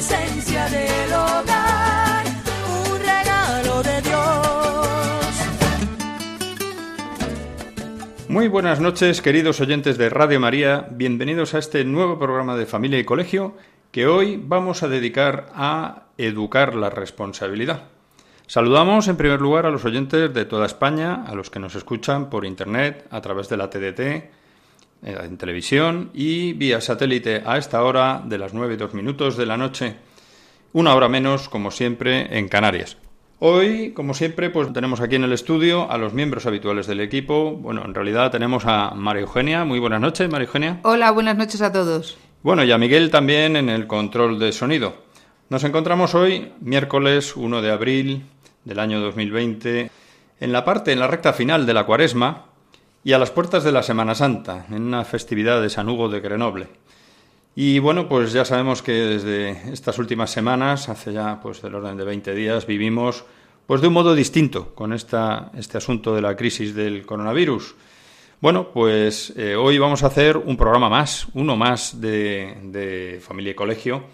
esencia del hogar, un regalo de Dios. Muy buenas noches, queridos oyentes de Radio María. Bienvenidos a este nuevo programa de Familia y Colegio que hoy vamos a dedicar a educar la responsabilidad. Saludamos en primer lugar a los oyentes de toda España, a los que nos escuchan por Internet, a través de la TDT, en televisión y vía satélite a esta hora de las 9 y 2 minutos de la noche, una hora menos, como siempre, en Canarias. Hoy, como siempre, pues tenemos aquí en el estudio a los miembros habituales del equipo. Bueno, en realidad tenemos a María Eugenia. Muy buenas noches, María Eugenia. Hola, buenas noches a todos. Bueno, y a Miguel también en el control de sonido. Nos encontramos hoy, miércoles 1 de abril del año 2020, en la parte, en la recta final de la cuaresma y a las puertas de la Semana Santa, en una festividad de San Hugo de Grenoble. Y bueno, pues ya sabemos que desde estas últimas semanas, hace ya pues del orden de 20 días, vivimos pues de un modo distinto con esta, este asunto de la crisis del coronavirus. Bueno, pues eh, hoy vamos a hacer un programa más, uno más de, de Familia y Colegio.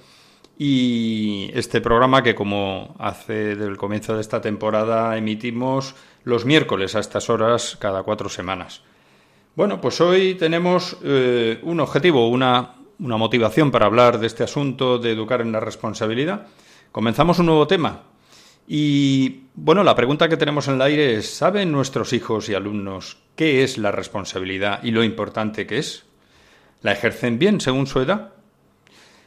Y este programa que como hace del comienzo de esta temporada emitimos los miércoles a estas horas cada cuatro semanas. Bueno, pues hoy tenemos eh, un objetivo, una, una motivación para hablar de este asunto de educar en la responsabilidad. Comenzamos un nuevo tema. Y bueno, la pregunta que tenemos en el aire es, ¿saben nuestros hijos y alumnos qué es la responsabilidad y lo importante que es? ¿La ejercen bien según su edad?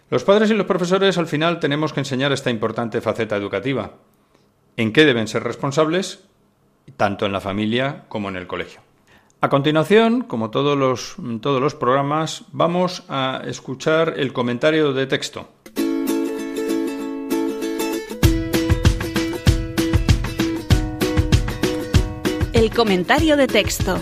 Los padres y los profesores al final tenemos que enseñar esta importante faceta educativa. ¿En qué deben ser responsables? Tanto en la familia como en el colegio. A continuación, como todos los, todos los programas, vamos a escuchar el comentario de texto. El comentario de texto.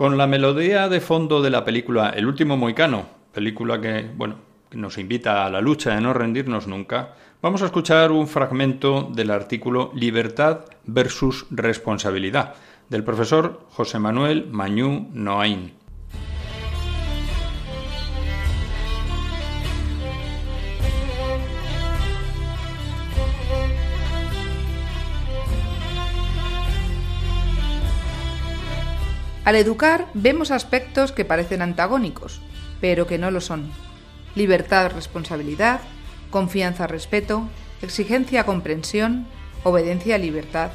Con la melodía de fondo de la película El último moicano, película que, bueno, nos invita a la lucha de no rendirnos nunca, vamos a escuchar un fragmento del artículo Libertad versus responsabilidad del profesor José Manuel Mañú Noain. Al educar vemos aspectos que parecen antagónicos, pero que no lo son. Libertad, responsabilidad, confianza, respeto, exigencia, comprensión, obediencia, libertad.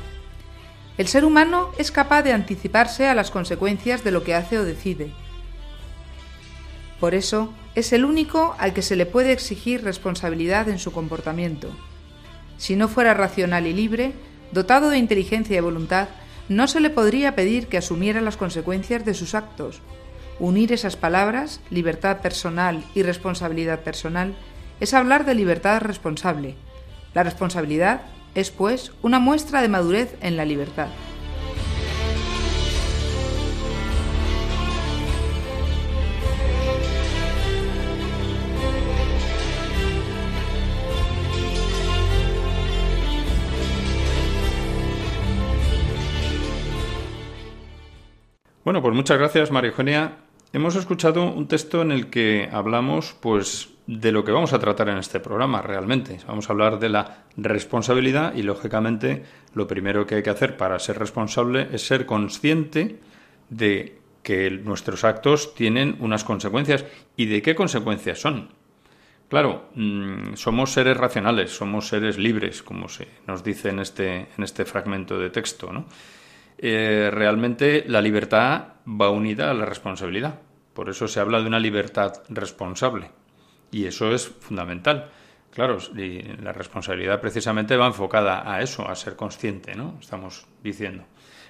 El ser humano es capaz de anticiparse a las consecuencias de lo que hace o decide. Por eso, es el único al que se le puede exigir responsabilidad en su comportamiento. Si no fuera racional y libre, dotado de inteligencia y voluntad, no se le podría pedir que asumiera las consecuencias de sus actos. Unir esas palabras, libertad personal y responsabilidad personal, es hablar de libertad responsable. La responsabilidad es, pues, una muestra de madurez en la libertad. Bueno, pues muchas gracias, María Eugenia. hemos escuchado un texto en el que hablamos, pues, de lo que vamos a tratar en este programa realmente. Vamos a hablar de la responsabilidad y, lógicamente, lo primero que hay que hacer para ser responsable es ser consciente de que nuestros actos tienen unas consecuencias y de qué consecuencias son. Claro, mm, somos seres racionales, somos seres libres, como se nos dice en este, en este fragmento de texto. ¿no? Eh, realmente la libertad va unida a la responsabilidad. Por eso se habla de una libertad responsable. Y eso es fundamental. Claro, y la responsabilidad precisamente va enfocada a eso, a ser consciente, ¿no? Estamos diciendo.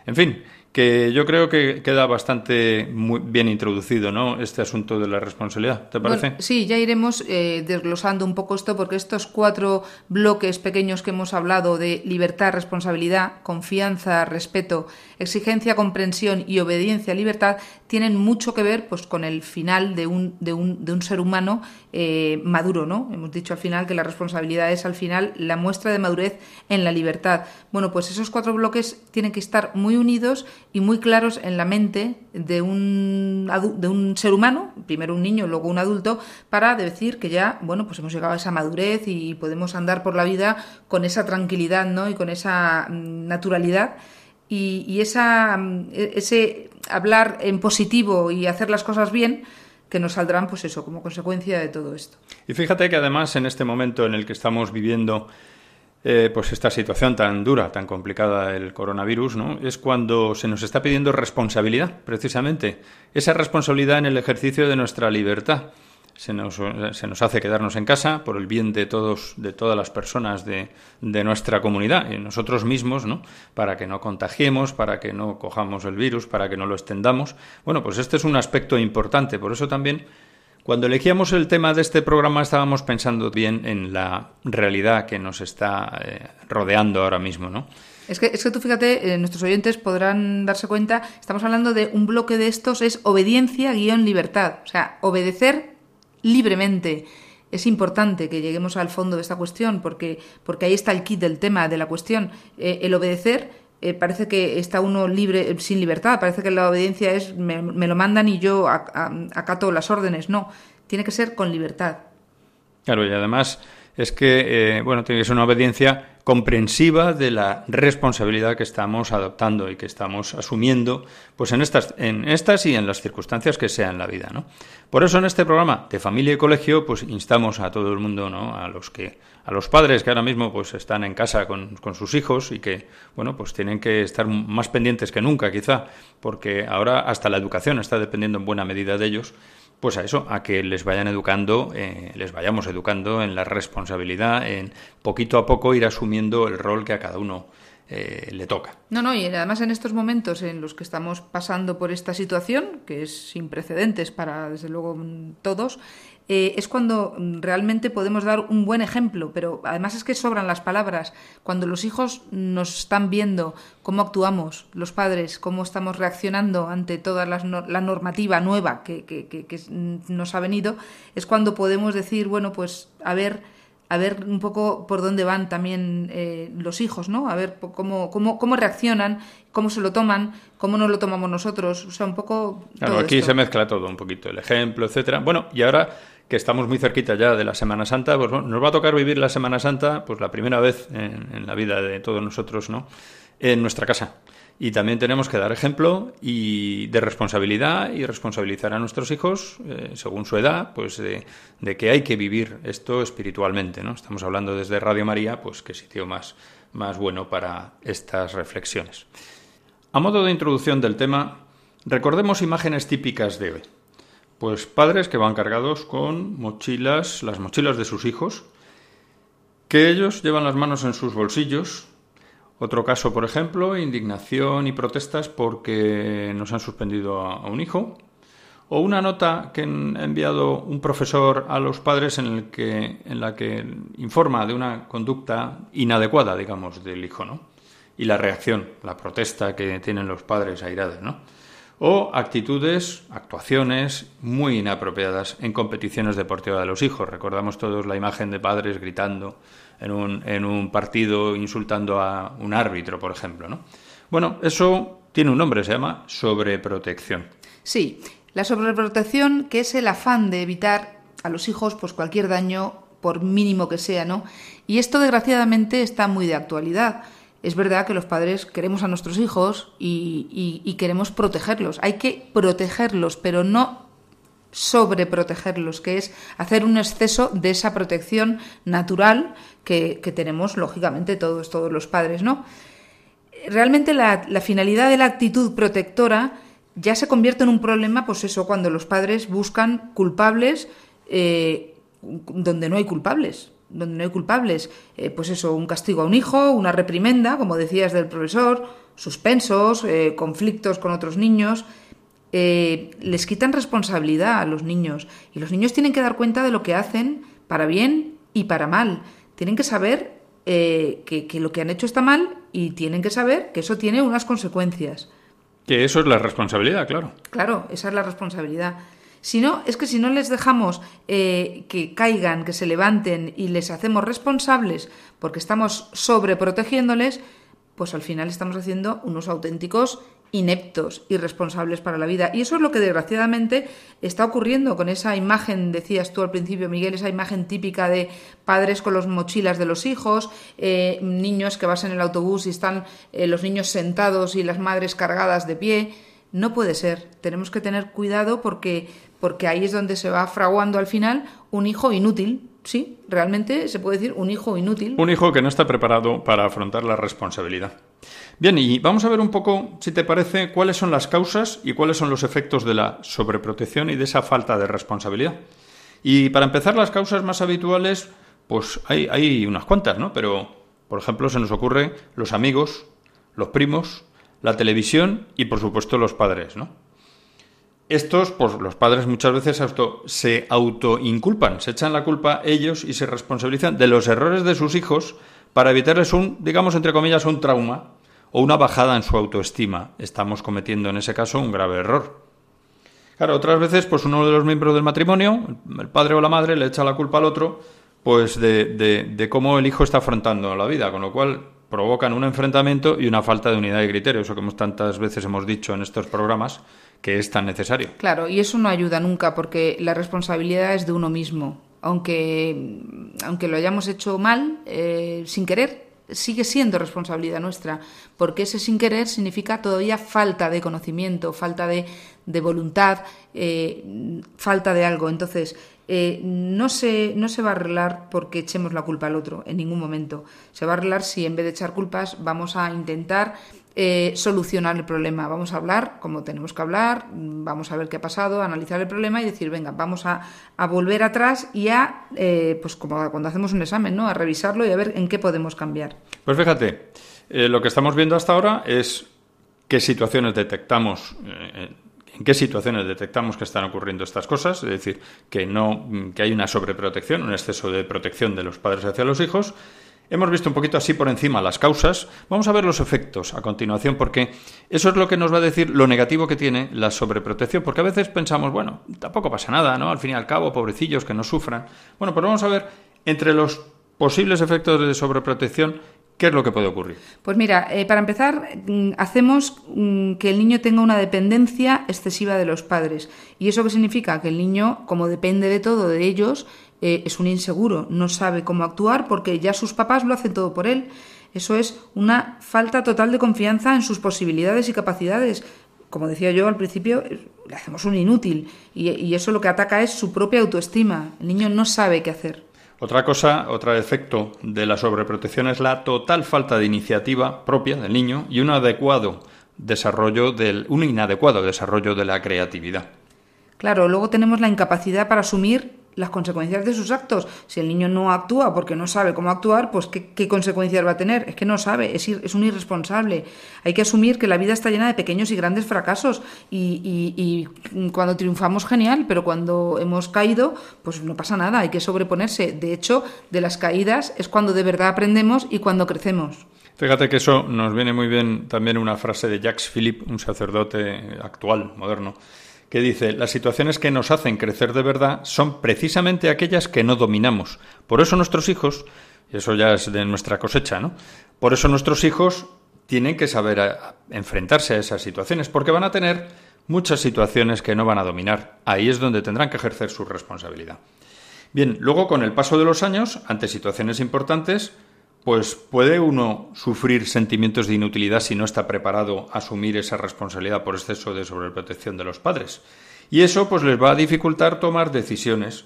En fin, que yo creo que queda bastante muy bien introducido, ¿no? Este asunto de la responsabilidad, ¿te parece? sí, ya iremos eh, desglosando un poco esto porque estos cuatro bloques pequeños que hemos hablado de libertad, responsabilidad, confianza, respeto, exigencia, comprensión y obediencia, libertad, tienen mucho que ver, pues, con el final de un, de un, de un ser humano eh, maduro, ¿no? Hemos dicho al final que la responsabilidad es al final la muestra de madurez en la libertad. Bueno, pues esos cuatro bloques tienen que estar muy unidos y muy claros en la mente de un, de un ser humano, primero un niño, luego un adulto, para decir que ya, bueno, pues hemos llegado a esa madurez y podemos andar por la vida con esa tranquilidad, ¿no? Y con esa mm, naturalidad. Y, esa, mm, e, ese hablar en positivo y hacer las cosas bien, que nos saldrán, pues eso, como consecuencia de todo esto. Y fíjate que además en este momento en el que estamos viviendo eh, pues esta situación tan dura, tan complicada del coronavirus, ¿no? es cuando se nos está pidiendo responsabilidad, precisamente, esa responsabilidad en el ejercicio de nuestra libertad. Se nos, se nos hace quedarnos en casa por el bien de todos, de todas las personas de, de nuestra comunidad y nosotros mismos, ¿no? Para que no contagiemos, para que no cojamos el virus, para que no lo extendamos. Bueno, pues este es un aspecto importante. Por eso también cuando elegíamos el tema de este programa estábamos pensando bien en la realidad que nos está eh, rodeando ahora mismo, ¿no? Es que, es que tú fíjate, eh, nuestros oyentes podrán darse cuenta, estamos hablando de un bloque de estos, es obediencia guion libertad, o sea, obedecer libremente. Es importante que lleguemos al fondo de esta cuestión porque, porque ahí está el kit del tema de la cuestión. Eh, el obedecer eh, parece que está uno libre, sin libertad, parece que la obediencia es me, lo mandan y yo acato las órdenes. No, tiene que ser con libertad. Claro, y además es que, eh, bueno, tiene que ser una obediencia comprensiva de la responsabilidad que estamos adoptando y que estamos asumiendo pues en estas, en estas y en las circunstancias que sea en la vida. ¿no? Por eso en este programa de familia y colegio pues instamos a todo el mundo, ¿no? a los que a los padres que ahora mismo pues están en casa con, con sus hijos y que bueno pues tienen que estar más pendientes que nunca quizá porque ahora hasta la educación está dependiendo en buena medida de ellos pues a eso, a que les vayan educando, eh, les vayamos educando en la responsabilidad, en poquito a poco ir asumiendo el rol que a cada uno eh, le toca. No, no, y además en estos momentos en los que estamos pasando por esta situación, que es sin precedentes para, desde luego, todos, eh, es cuando mm, realmente podemos dar un buen ejemplo, pero además es que sobran las palabras. Cuando los hijos nos están viendo cómo actuamos, los padres, cómo estamos reaccionando ante toda la, normativa nueva que, que, nos ha venido, es cuando podemos decir, bueno, pues a ver a ver un poco por dónde van también eh, los hijos, ¿no? A ver cómo, cómo, cómo reaccionan, cómo se lo toman, cómo no lo tomamos nosotros, o sea, un poco... Claro, aquí se mezcla todo, un poquito el ejemplo, etcétera. Bueno, y ahora que estamos muy cerquita ya de la Semana Santa, pues nos va a tocar vivir la Semana Santa, pues la primera vez en, la vida de todos nosotros, ¿no? En nuestra casa. Y también tenemos que dar ejemplo y de responsabilidad y responsabilizar a nuestros hijos, eh, según su edad, pues de, que hay que vivir esto espiritualmente. ¿no? Estamos hablando desde Radio María, pues qué sitio más, más bueno para estas reflexiones. A modo de introducción del tema, recordemos imágenes típicas de hoy. Pues padres que van cargados con mochilas, las mochilas de sus hijos, que ellos llevan las manos en sus bolsillos, otro caso, por ejemplo, indignación y protestas porque nos han suspendido a, un hijo. O una nota que ha enviado un profesor a los padres en, el que, en la que informa de una conducta inadecuada, digamos, del hijo, ¿no? Y la reacción, la protesta que tienen los padres airados, ¿no? O actitudes, actuaciones muy inapropiadas en competiciones deportivas de los hijos. Recordamos todos la imagen de padres gritando en un, en un partido insultando a un árbitro, por ejemplo. ¿no? Bueno, eso tiene un nombre, se llama sobreprotección. Sí, La sobreprotección, que es el afán de evitar a los hijos pues cualquier daño, por mínimo que sea, ¿no? Y esto desgraciadamente está muy de actualidad. Es verdad que los padres queremos a nuestros hijos y, queremos protegerlos. Hay que protegerlos, pero no sobreprotegerlos, que es hacer un exceso de esa protección natural que, tenemos, lógicamente, todos, todos los padres, ¿no? Realmente la, finalidad de la actitud protectora ya se convierte en un problema, pues eso, cuando los padres buscan culpables eh, donde no hay culpables donde no hay culpables, eh, pues eso, un castigo a un hijo, una reprimenda, como decías del profesor, suspensos, eh, conflictos con otros niños, eh, les quitan responsabilidad a los niños y los niños tienen que dar cuenta de lo que hacen para bien y para mal. Tienen que saber eh, que, lo que han hecho está mal y tienen que saber que eso tiene unas consecuencias. Que eso es la responsabilidad, claro. Claro, esa es la responsabilidad. Si no, es que si no les dejamos eh, que caigan, que se levanten y les hacemos responsables porque estamos sobreprotegiéndoles, pues al final estamos haciendo unos auténticos ineptos, irresponsables para la vida. Y eso es lo que desgraciadamente está ocurriendo con esa imagen, decías tú al principio, Miguel, esa imagen típica de padres con los mochilas de los hijos, eh, niños que vas en el autobús y están eh, los niños sentados y las madres cargadas de pie. No puede ser. Tenemos que tener cuidado porque, porque ahí es donde se va fraguando al final un hijo inútil, sí, realmente se puede decir un hijo inútil. Un hijo que no está preparado para afrontar la responsabilidad. Bien, y vamos a ver un poco, si te parece, cuáles son las causas y cuáles son los efectos de la sobreprotección y de esa falta de responsabilidad. Y para empezar, las causas más habituales, pues hay, hay unas cuantas, ¿no? Pero, por ejemplo, se nos ocurre los amigos, los primos, la televisión y, por supuesto, los padres, ¿no? Estos, pues los padres muchas veces auto, se autoinculpan, se echan la culpa ellos y se responsabilizan de los errores de sus hijos para evitarles un, digamos, entre comillas, un trauma o una bajada en su autoestima. Estamos cometiendo en ese caso un grave error. Claro, otras veces, pues uno de los miembros del matrimonio, el padre o la madre, le echa la culpa al otro, pues de, de cómo el hijo está afrontando la vida, con lo cual provocan un enfrentamiento y una falta de unidad de criterio, eso que tantas veces hemos dicho en estos programas, que es tan necesario. Claro, y eso no ayuda nunca porque la responsabilidad es de uno mismo. Aunque, aunque lo hayamos hecho mal, eh, sin querer, sigue siendo responsabilidad nuestra, porque ese sin querer significa todavía falta de conocimiento, falta de, de voluntad, eh, falta de algo. Entonces, eh, no, se, no se va a arreglar porque echemos la culpa al otro en ningún momento. Se va a arreglar si en vez de echar culpas vamos a intentar eh, solucionar el problema. Vamos a hablar como tenemos que hablar, vamos a ver qué ha pasado, analizar el problema y decir, venga, vamos a, volver atrás y a, eh, pues como cuando hacemos un examen, ¿no? A revisarlo y a ver en qué podemos cambiar. Pues fíjate, lo que estamos viendo hasta ahora es qué situaciones detectamos en qué situaciones detectamos que están ocurriendo estas cosas, es decir, que no que hay una sobreprotección, un exceso de protección de los padres hacia los hijos. Hemos visto un poquito así por encima las causas. Vamos a ver los efectos a continuación, porque eso es lo que nos va a decir lo negativo que tiene la sobreprotección, porque a veces pensamos, bueno, tampoco pasa nada, ¿no? Al fin y al cabo, pobrecillos que no sufran. Bueno, pues vamos a ver entre los posibles efectos de sobreprotección ¿Qué es lo que puede ocurrir? Pues mira, eh, para empezar, mm, hacemos mm, que el niño tenga una dependencia excesiva de los padres. ¿Y eso qué significa? Que el niño, como depende de todo de ellos, eh, es un inseguro, no sabe cómo actuar porque ya sus papás lo hacen todo por él. Eso es una falta total de confianza en sus posibilidades y capacidades. Como decía yo al principio, eh, le hacemos un inútil y, y eso lo que ataca es su propia autoestima. El niño no sabe qué hacer. Otra cosa, otro efecto de la sobreprotección es la total falta de iniciativa propia del niño y un adecuado desarrollo del, un inadecuado desarrollo de la creatividad. Claro, luego tenemos la incapacidad para asumir las consecuencias de sus actos. Si el niño no actúa porque no sabe cómo actuar, pues ¿qué, consecuencias va a tener? Es que no sabe, es, es, un irresponsable. Hay que asumir que la vida está llena de pequeños y grandes fracasos y, y, cuando triunfamos genial, pero cuando hemos caído, pues no pasa nada, hay que sobreponerse. De hecho, de las caídas es cuando de verdad aprendemos y cuando crecemos. Fíjate que eso nos viene muy bien también una frase de Jacques Philippe, un sacerdote actual, moderno, que dice, las situaciones que nos hacen crecer de verdad son precisamente aquellas que no dominamos. Por eso nuestros hijos, y eso ya es de nuestra cosecha, ¿no? Por eso nuestros hijos tienen que saber enfrentarse a esas situaciones, porque van a tener muchas situaciones que no van a dominar. Ahí es donde tendrán que ejercer su responsabilidad. Bien, luego con el paso de los años, ante situaciones importantes, pues puede uno sufrir sentimientos de inutilidad si no está preparado a asumir esa responsabilidad por exceso de sobreprotección de los padres. Y eso pues les va a dificultar tomar decisiones,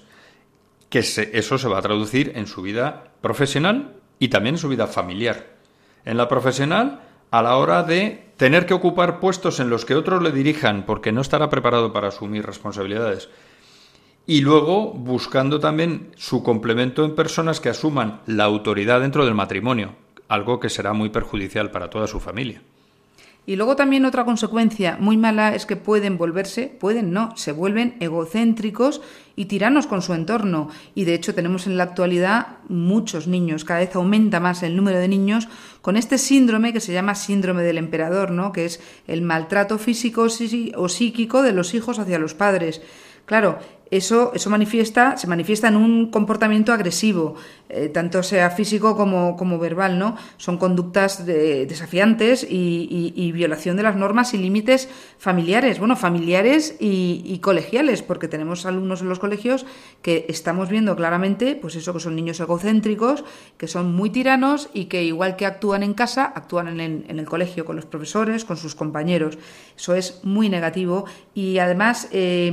que eso se va a traducir en su vida profesional y también en su vida familiar. En la profesional, a la hora de tener que ocupar puestos en los que otros le dirijan porque no estará preparado para asumir responsabilidades. Y luego buscando también su complemento en personas que asuman la autoridad dentro del matrimonio, algo que será muy perjudicial para toda su familia. Y luego también otra consecuencia muy mala es que pueden volverse, pueden no, se vuelven egocéntricos y tiranos con su entorno. Y de hecho tenemos en la actualidad muchos niños, cada vez aumenta más el número de niños con este síndrome que se llama síndrome del emperador, ¿no? que es el maltrato físico o psíquico de los hijos hacia los padres. Claro, eso, eso manifiesta, se manifiesta en un comportamiento agresivo, eh, tanto sea físico como, verbal, ¿no? Son conductas desafiantes y, violación de las normas y límites familiares, bueno, familiares y, colegiales, porque tenemos alumnos en los colegios que estamos viendo claramente, pues eso, que son niños egocéntricos, que son muy tiranos y que igual que actúan en casa, actúan en, en el colegio, con los profesores, con sus compañeros. Eso es muy negativo y además eh,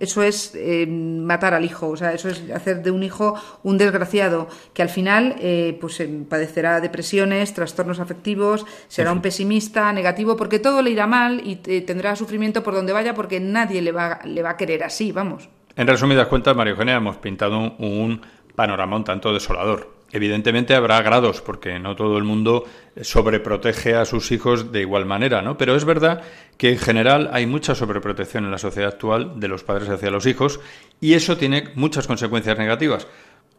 eso es eh, matar al hijo, o sea, eso es hacer de un hijo un desgraciado que al final eh, pues eh, padecerá depresiones, trastornos afectivos, será un pesimista, negativo, porque todo le irá mal y tendrá sufrimiento por donde vaya porque nadie le va, le va a querer así, vamos. En resumidas cuentas, María Eugenia, hemos pintado un panorama un tanto desolador. Evidentemente habrá grados, porque no todo el mundo sobreprotege a sus hijos de igual manera, ¿no? Pero es verdad que en general hay mucha sobreprotección en la sociedad actual de los padres hacia los hijos y eso tiene muchas consecuencias negativas.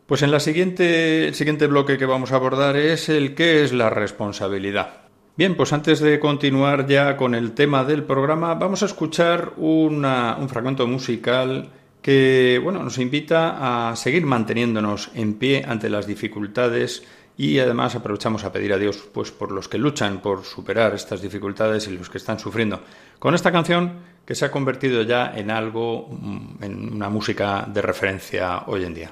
Pues en la siguiente, el siguiente bloque que vamos a abordar es el qué es la responsabilidad. Bien, pues antes de continuar ya con el tema del programa, vamos a escuchar un fragmento musical que bueno, nos invita a seguir manteniéndonos en pie ante las dificultades y además aprovechamos a pedir a Dios pues por los que luchan por superar estas dificultades y los que están sufriendo. Con esta canción que se ha convertido ya en algo mm, en una música de referencia hoy en día.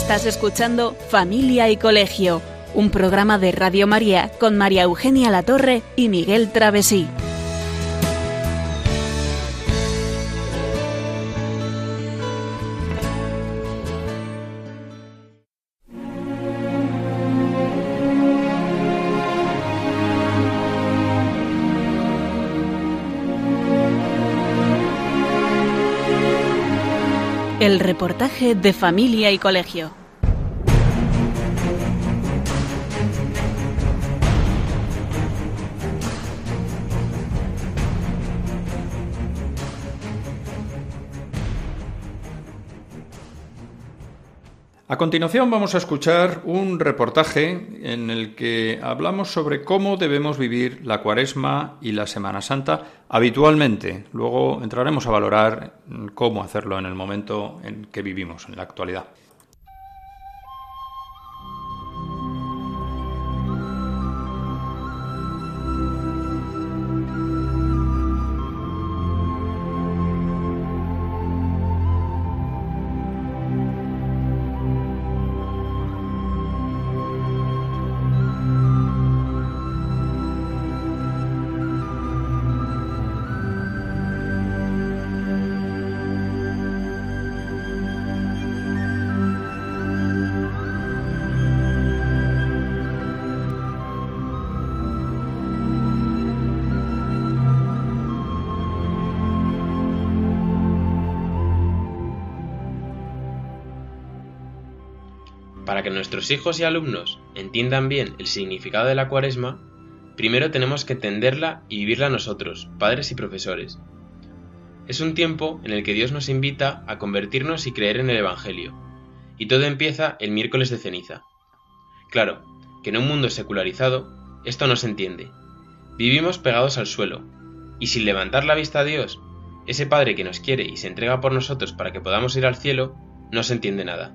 Estás escuchando Familia y Colegio, un programa de Radio María con María Eugenia Latorre y Miguel Travesí. El reportaje de familia y colegio. A continuación vamos a escuchar un reportaje en el que hablamos sobre cómo debemos vivir la cuaresma y la Semana Santa habitualmente. Luego entraremos a valorar cómo hacerlo en el momento en que vivimos, en la actualidad. Que nuestros hijos y alumnos entiendan bien el significado de la cuaresma, primero tenemos que entenderla y vivirla nosotros, padres y profesores. Es un tiempo en el que Dios nos invita a convertirnos y creer en el Evangelio, y todo empieza el miércoles de ceniza. Claro, que en un mundo secularizado esto no se entiende. Vivimos pegados al suelo, y sin levantar la vista a Dios, ese Padre que nos quiere y se entrega por nosotros para que podamos ir al cielo, no se entiende nada.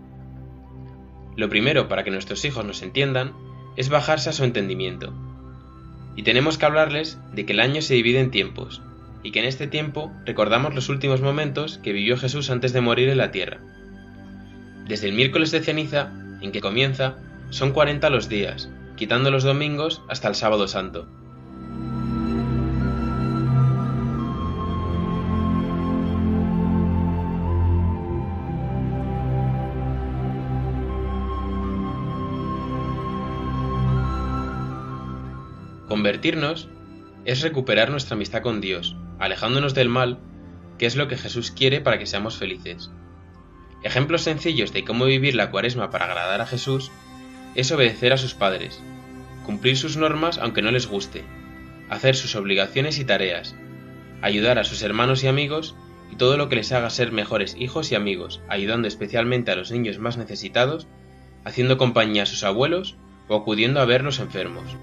Lo primero para que nuestros hijos nos entiendan es bajarse a su entendimiento. Y tenemos que hablarles de que el año se divide en tiempos, y que en este tiempo recordamos los últimos momentos que vivió Jesús antes de morir en la tierra. Desde el miércoles de ceniza, en que comienza, son 40 los días, quitando los domingos hasta el sábado santo. Convertirnos es recuperar nuestra amistad con Dios, alejándonos del mal, que es lo que Jesús quiere para que seamos felices. Ejemplos sencillos de cómo vivir la cuaresma para agradar a Jesús es obedecer a sus padres, cumplir sus normas aunque no les guste, hacer sus obligaciones y tareas, ayudar a sus hermanos y amigos y todo lo que les haga ser mejores hijos y amigos, ayudando especialmente a los niños más necesitados, haciendo compañía a sus abuelos o acudiendo a ver los enfermos.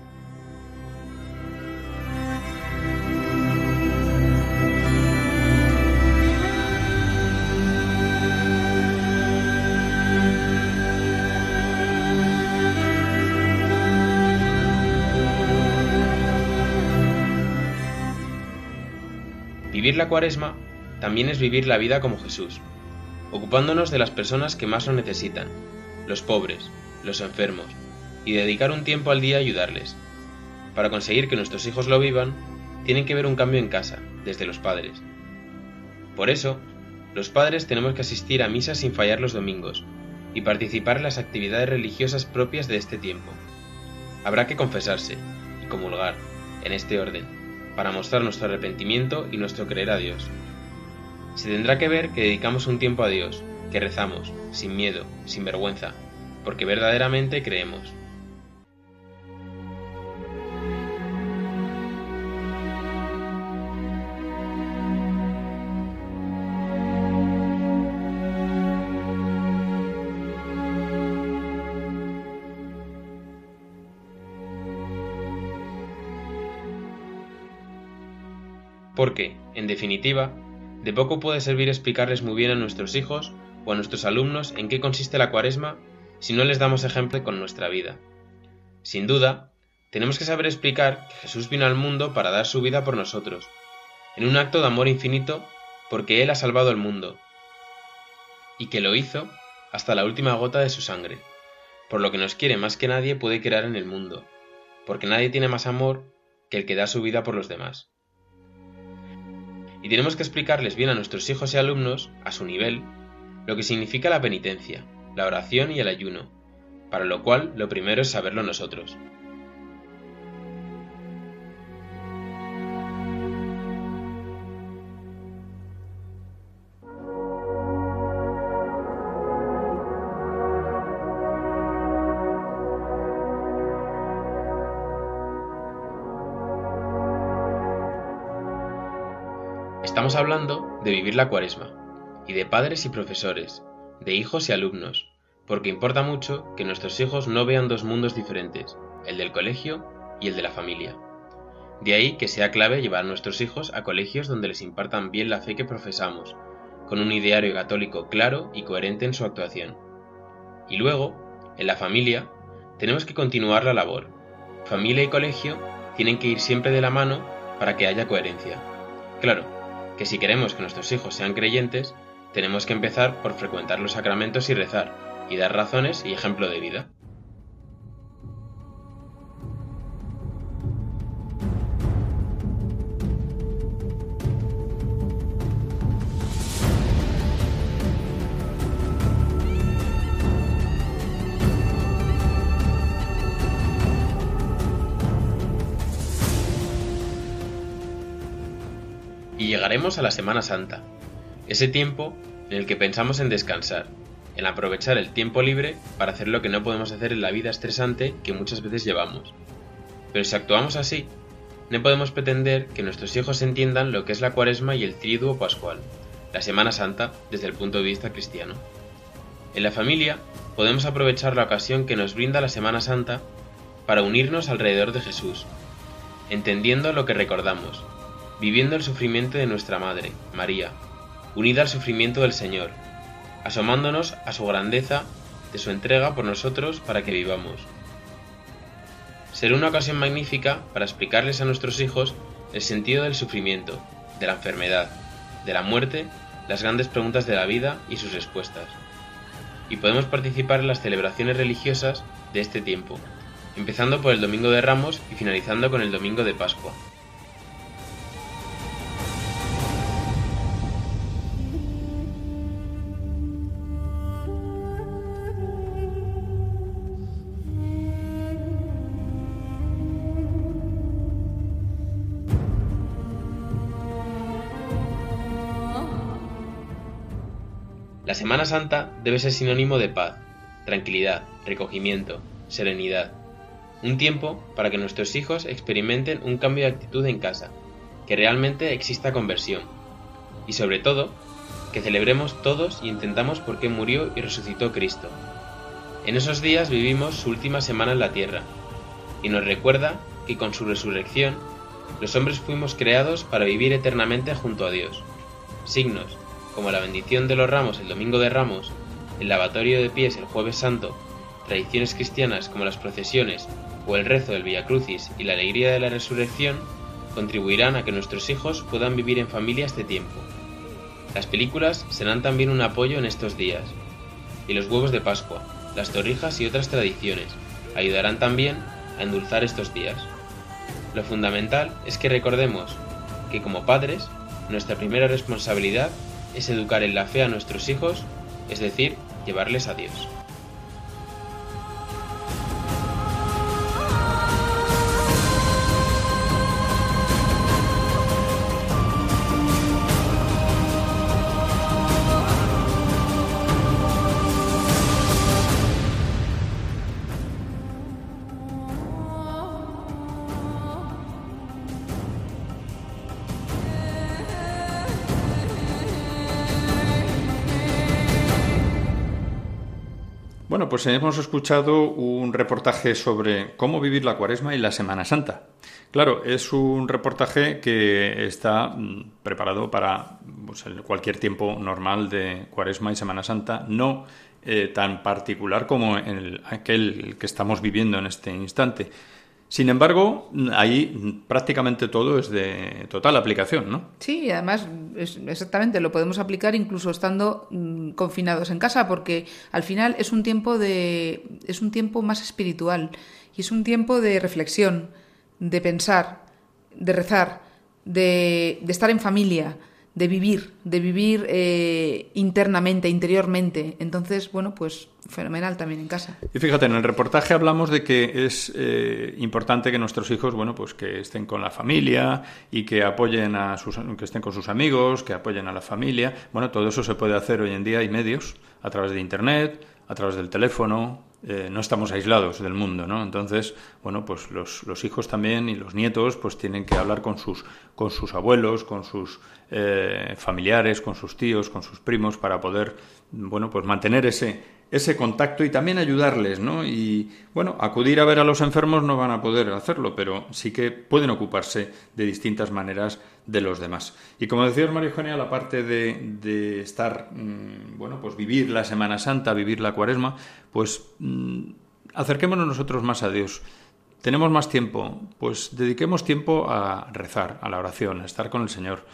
Vivir la cuaresma también es vivir la vida como Jesús, ocupándonos de las personas que más lo necesitan, los pobres, los enfermos, y dedicar un tiempo al día a ayudarles. Para conseguir que nuestros hijos lo vivan, tienen que ver un cambio en casa, desde los padres. Por eso, los padres tenemos que asistir a misa sin fallar los domingos y participar en las actividades religiosas propias de este tiempo. Habrá que confesarse y comulgar, en este orden para mostrar nuestro arrepentimiento y nuestro creer a Dios. Se tendrá que ver que dedicamos un tiempo a Dios, que rezamos, sin miedo, sin vergüenza, porque verdaderamente creemos. Porque, en definitiva, de poco puede servir explicarles muy bien a nuestros hijos o a nuestros alumnos en qué consiste la cuaresma si no les damos ejemplo con nuestra vida. Sin duda, tenemos que saber explicar que Jesús vino al mundo para dar su vida por nosotros, en un acto de amor infinito porque Él ha salvado el mundo, y que lo hizo hasta la última gota de su sangre, por lo que nos quiere más que nadie puede crear en el mundo, porque nadie tiene más amor que el que da su vida por los demás. Y tenemos que explicarles bien a nuestros hijos y alumnos, a su nivel, lo que significa la penitencia, la oración y el ayuno, para lo cual lo primero es saberlo nosotros. Estamos hablando de vivir la cuaresma, y de padres y profesores, de hijos y alumnos, porque importa mucho que nuestros hijos no vean dos mundos diferentes, el del colegio y el de la familia. De ahí que sea clave llevar a nuestros hijos a colegios donde les impartan bien la fe que profesamos, con un ideario católico claro y coherente en su actuación. Y luego, en la familia, tenemos que continuar la labor. Familia y colegio tienen que ir siempre de la mano para que haya coherencia. Claro, que si queremos que nuestros hijos sean creyentes, tenemos que empezar por frecuentar los sacramentos y rezar, y dar razones y ejemplo de vida. Llegaremos a la Semana Santa, ese tiempo en el que pensamos en descansar, en aprovechar el tiempo libre para hacer lo que no podemos hacer en la vida estresante que muchas veces llevamos. Pero si actuamos así, no podemos pretender que nuestros hijos entiendan lo que es la cuaresma y el triduo pascual, la Semana Santa desde el punto de vista cristiano. En la familia podemos aprovechar la ocasión que nos brinda la Semana Santa para unirnos alrededor de Jesús, entendiendo lo que recordamos, viviendo el sufrimiento de nuestra Madre, María, unida al sufrimiento del Señor, asomándonos a su grandeza de su entrega por nosotros para que vivamos. Será una ocasión magnífica para explicarles a nuestros hijos el sentido del sufrimiento, de la enfermedad, de la muerte, las grandes preguntas de la vida y sus respuestas. Y podemos participar en las celebraciones religiosas de este tiempo, empezando por el Domingo de Ramos y finalizando con el Domingo de Pascua. Semana Santa debe ser sinónimo de paz, tranquilidad, recogimiento, serenidad. Un tiempo para que nuestros hijos experimenten un cambio de actitud en casa, que realmente exista conversión. Y sobre todo, que celebremos todos y intentamos por qué murió y resucitó Cristo. En esos días vivimos su última semana en la tierra, y nos recuerda que con su resurrección, los hombres fuimos creados para vivir eternamente junto a Dios. Signos, como la bendición de los ramos el domingo de ramos, el lavatorio de pies el jueves santo, tradiciones cristianas como las procesiones o el rezo del Via Crucis y la alegría de la resurrección, contribuirán a que nuestros hijos puedan vivir en familia este tiempo. Las películas serán también un apoyo en estos días, y los huevos de Pascua, las torrijas y otras tradiciones ayudarán también a endulzar estos días. Lo fundamental es que recordemos que como padres, nuestra primera responsabilidad es educar en la fe a nuestros hijos, es decir, llevarles a Dios. Pues hemos escuchado un reportaje sobre cómo vivir la cuaresma y la Semana Santa. Claro, es un reportaje que está mm, preparado para pues, cualquier tiempo normal de cuaresma y Semana Santa, no eh, tan particular como el, aquel que estamos viviendo en este instante. Sin embargo, ahí prácticamente todo es de total aplicación, ¿no? Sí, además, exactamente, lo podemos aplicar incluso estando mm, confinados en casa, porque al final es un tiempo de, es un tiempo más espiritual y es un tiempo de reflexión, de pensar, de rezar, de, de estar en familia, de vivir, de vivir eh, internamente, interiormente. Entonces, bueno, pues fenomenal también en casa. Y fíjate, en el reportaje hablamos de que es eh, importante que nuestros hijos, bueno, pues que estén con la familia y que apoyen a sus, que estén con sus amigos, que apoyen a la familia. Bueno, todo eso se puede hacer hoy en día, hay medios, a través de internet, a través del teléfono, eh, no estamos aislados del mundo, ¿no? Entonces, bueno, pues los, los, hijos también y los nietos pues tienen que hablar con sus, con sus abuelos, con sus eh, familiares, con sus tíos, con sus primos para poder, bueno, pues mantener ese, ese contacto y también ayudarles, ¿no? Y bueno, acudir a ver a los enfermos no van a poder hacerlo, pero sí que pueden ocuparse de distintas maneras de los demás. Y como decía María Eugenia, la parte de, estar, mm, bueno, pues vivir la Semana Santa, vivir la Cuaresma, pues mm, acerquémonos nosotros más a Dios. Tenemos más tiempo, pues dediquemos tiempo a rezar, a la oración, a estar con el Señor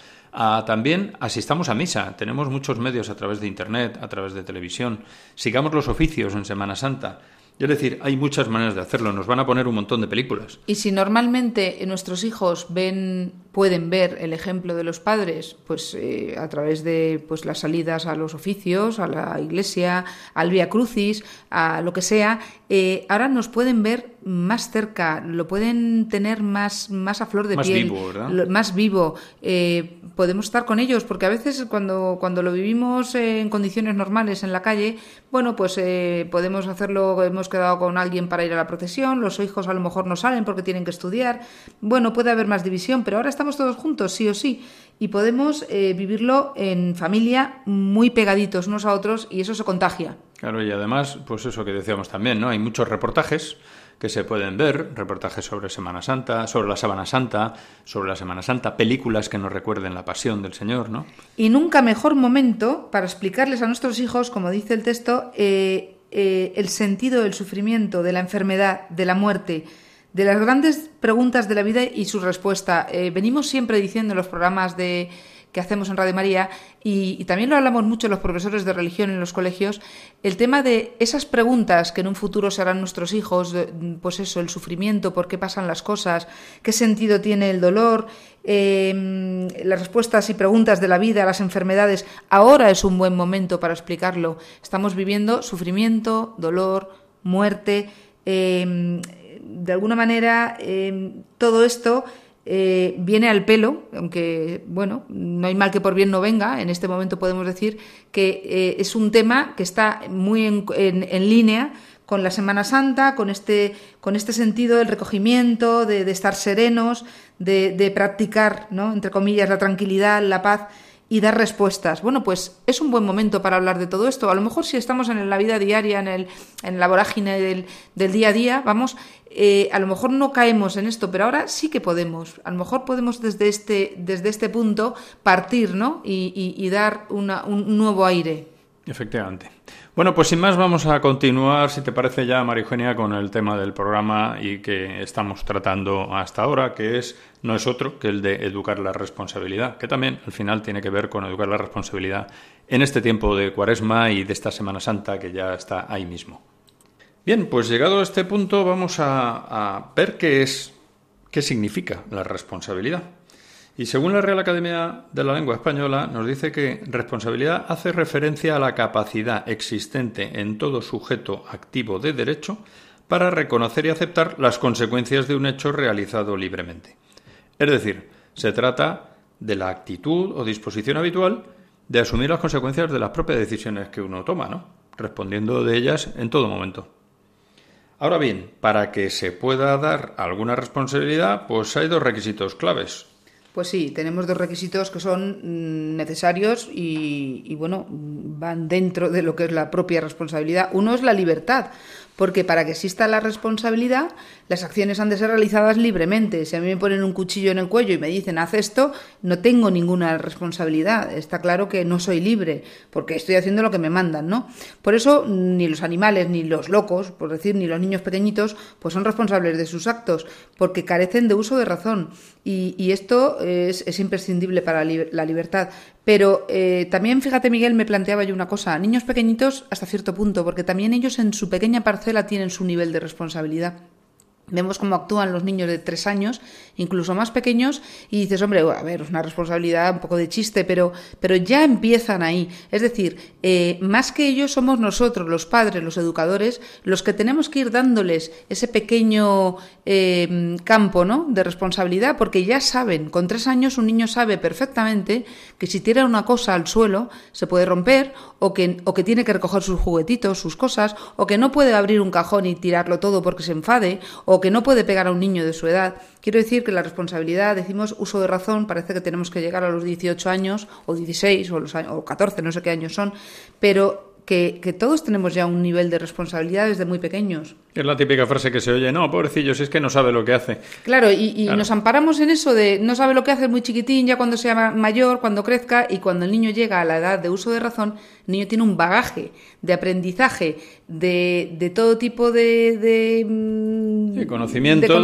también asistamos a misa. Tenemos muchos medios a través de Internet, a través de televisión. Sigamos los oficios en Semana Santa. Es decir, hay muchas maneras de hacerlo. Nos van a poner un montón de películas. Y si normalmente nuestros hijos ven, pueden ver el ejemplo de los padres, pues eh, a través de pues las salidas a los oficios, a la iglesia, al Via Crucis, a lo que sea, eh, ahora nos pueden ver más cerca, lo pueden tener más, más a flor de más piel, vivo, ¿verdad? más vivo. Eh, podemos estar con ellos, porque a veces cuando, cuando lo vivimos en condiciones normales en la calle, bueno, pues eh, podemos hacerlo, hemos quedado con alguien para ir a la procesión, los hijos a lo mejor no salen porque tienen que estudiar, bueno, puede haber más división, pero ahora estamos todos juntos, sí o sí, y podemos eh, vivirlo en familia muy pegaditos unos a otros y eso se contagia. Claro, y además, pues eso que decíamos también, ¿no? Hay muchos reportajes que se pueden ver, reportajes sobre Semana Santa, sobre la Semana Santa, sobre la Semana Santa, películas que nos recuerden la pasión del Señor, ¿no? Y nunca mejor momento para explicarles a nuestros hijos, como dice el texto, eh, eh, el sentido del sufrimiento, de la enfermedad, de la muerte, de las grandes preguntas de la vida y su respuesta. Eh, venimos siempre diciendo en los programas de que hacemos en Radio María, y, también lo hablamos mucho los profesores de religión en los colegios, el tema de esas preguntas que en un futuro serán nuestros hijos, pues eso, el sufrimiento, por qué pasan las cosas, qué sentido tiene el dolor, em, las respuestas y preguntas de la vida, las enfermedades, ahora es un buen momento para explicarlo. Estamos viviendo sufrimiento, dolor, muerte, em, de alguna manera em, todo esto eh, viene al pelo, aunque, bueno, no hay mal que por bien no venga, en este momento podemos decir que eh, es un tema que está muy en, línea con la Semana Santa, con este, con este sentido del recogimiento, de, estar serenos, de, de, practicar, ¿no? entre comillas, la tranquilidad, la paz y dar respuestas. Bueno, pues es un buen momento para hablar de todo esto. A lo mejor si estamos en la vida diaria, en, el, en la vorágine del, del día a día, vamos, eh, a lo mejor no caemos en esto, pero ahora sí que podemos. A lo mejor podemos desde este, desde este punto partir ¿no? y, y, dar una, un nuevo aire. Efectivamente. Bueno, pues sin más vamos a continuar, si te parece ya, María Eugenia, con el tema del programa y que estamos tratando hasta ahora, que es no es otro que el de educar la responsabilidad, que también al final tiene que ver con educar la responsabilidad en este tiempo de Cuaresma y de esta Semana Santa que ya está ahí mismo. Bien, pues llegado a este punto vamos a, ver qué es, qué significa la responsabilidad. Y según la Real Academia de la Lengua Española, nos dice que responsabilidad hace referencia a la capacidad existente en todo sujeto activo de derecho para reconocer y aceptar las consecuencias de un hecho realizado libremente. Es decir, se trata de la actitud o disposición habitual de asumir las consecuencias de las propias decisiones que uno toma, ¿no? respondiendo de ellas en todo momento. Ahora bien, para que se pueda dar alguna responsabilidad, pues hay dos requisitos claves. Pues sí, tenemos dos requisitos que son mm, necesarios y, bueno, van dentro de lo que es la propia responsabilidad. Uno es la libertad, porque para que exista la responsabilidad, las acciones han de ser realizadas libremente. Si a mí me ponen un cuchillo en el cuello y me dicen haz esto, no tengo ninguna responsabilidad. Está claro que no soy libre, porque estoy haciendo lo que me mandan, ¿no? Por eso ni los animales, ni los locos, por decir, ni los niños pequeñitos, pues son responsables de sus actos, porque carecen de uso de razón. Y, esto es, es, imprescindible para la libertad. Pero eh, también, fíjate, Miguel, me planteaba yo una cosa. Niños pequeñitos hasta cierto punto, porque también ellos en su pequeña parcela tienen su nivel de responsabilidad. Vemos cómo actúan los niños de tres años, incluso más pequeños, y dices, hombre, a ver, es una responsabilidad, un poco de chiste, pero, pero ya empiezan ahí. Es decir, eh, más que ellos somos nosotros, los padres, los educadores, los que tenemos que ir dándoles ese pequeño eh, campo ¿no? de responsabilidad, porque ya saben, con tres años un niño sabe perfectamente que si tira una cosa al suelo se puede romper, o que, o que tiene que recoger sus juguetitos, sus cosas, o que no puede abrir un cajón y tirarlo todo porque se enfade, o que no puede pegar a un niño de su edad. Quiero decir que la responsabilidad, decimos uso de razón, parece que tenemos que llegar a los 18 años o 16 o, los o 14, no sé qué años son, pero que, todos tenemos ya un nivel de responsabilidad desde muy pequeños. Es la típica frase que se oye, no, pobrecillo, si es que no sabe lo que hace. Claro, y, nos amparamos en eso de no sabe lo que hace muy chiquitín, ya cuando sea mayor, cuando crezca, y cuando el niño llega a la edad de uso de razón, el niño tiene un bagaje de aprendizaje, de, todo tipo de, de, mm, conocimiento,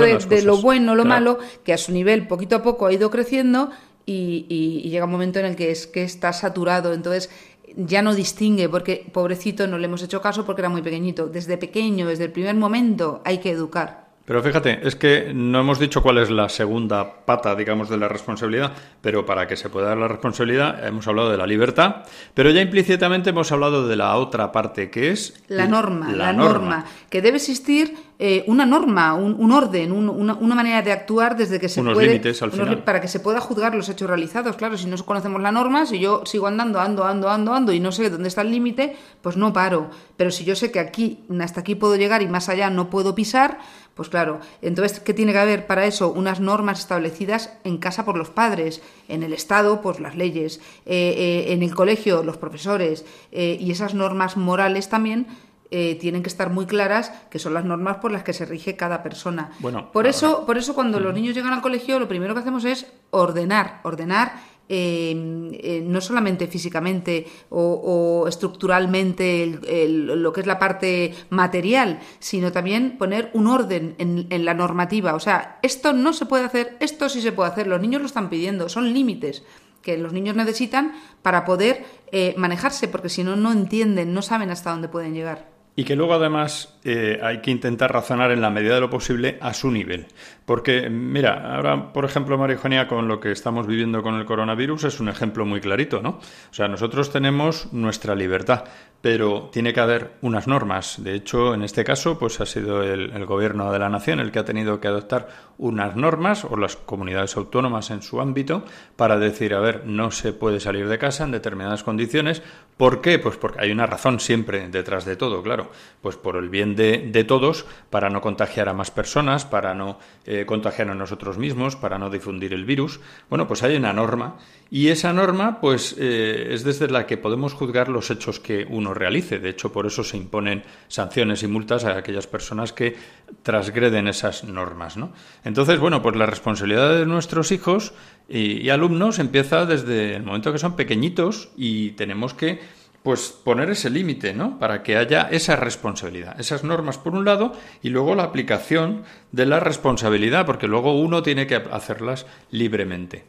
de, lo, bueno, lo malo, que a su nivel poquito a poco ha ido creciendo. Y, y, llega un momento en el que es que está saturado. Entonces, ya no distingue, porque pobrecito no le hemos hecho caso porque era muy pequeñito. Desde pequeño, desde el primer momento, hay que educar. Pero fíjate, es que no hemos dicho cuál es la segunda pata, digamos, de la responsabilidad, pero para que se pueda dar la responsabilidad hemos hablado de la libertad, pero ya implícitamente hemos hablado de la otra parte que es la norma, la, norma. que debe existir eh, una norma, un, orden, una, manera de actuar desde que se unos puede límites al final. para que se pueda juzgar los hechos realizados. Claro, si no conocemos la norma, si yo sigo andando, ando, ando, ando, ando y no sé dónde está el límite, pues no paro. Pero si yo sé que aquí hasta aquí puedo llegar y más allá no puedo pisar, pues claro, entonces, ¿qué tiene que haber para eso? Unas normas establecidas en casa por los padres, en el Estado, pues las leyes, eh, eh, en el colegio, los profesores, eh, y esas normas morales también tienen que estar muy claras, que son las normas por las que se rige cada persona. Bueno, por eso, por eso cuando los niños llegan al colegio, lo primero que hacemos es ordenar, ordenar Em, eh, no solamente físicamente o, estructuralmente lo que es la parte material, sino también poner un orden en, la normativa. O sea, esto no se puede hacer, esto sí se puede hacer. Los niños lo están pidiendo, son límites que los niños necesitan para poder eh, manejarse, porque si no, no entienden, no saben hasta dónde pueden llegar. Y que luego además eh, hay que intentar razonar en la medida de lo posible a su nivel. Porque, mira, ahora, por ejemplo, María Eugenia, con lo que estamos viviendo con el coronavirus, es un ejemplo muy clarito, ¿no? O sea, nosotros tenemos nuestra libertad, pero tiene que haber unas normas. De hecho, en este caso, pues ha sido el, el gobierno de la nación el que ha tenido que adoptar unas normas, o las comunidades autónomas en su ámbito, para decir, a ver, no se puede salir de casa en determinadas condiciones. ¿Por qué? Pues porque hay una razón siempre detrás de todo, claro pues por el bien de, todos, para no contagiar a más personas, para no eh, contagiar a nosotros mismos, para no difundir el virus. Bueno, pues hay una norma y esa norma, pues, eh, es desde la que podemos juzgar los hechos que uno realice. De hecho, por eso se imponen sanciones y multas a aquellas personas que transgreden esas normas, ¿no? Entonces, bueno, pues la responsabilidad de nuestros hijos y alumnos empieza desde el momento que son pequeñitos y tenemos que pues poner ese límite, ¿no? Para que haya esa responsabilidad, esas normas por un lado y luego la aplicación de la responsabilidad, porque luego uno tiene que hacerlas libremente.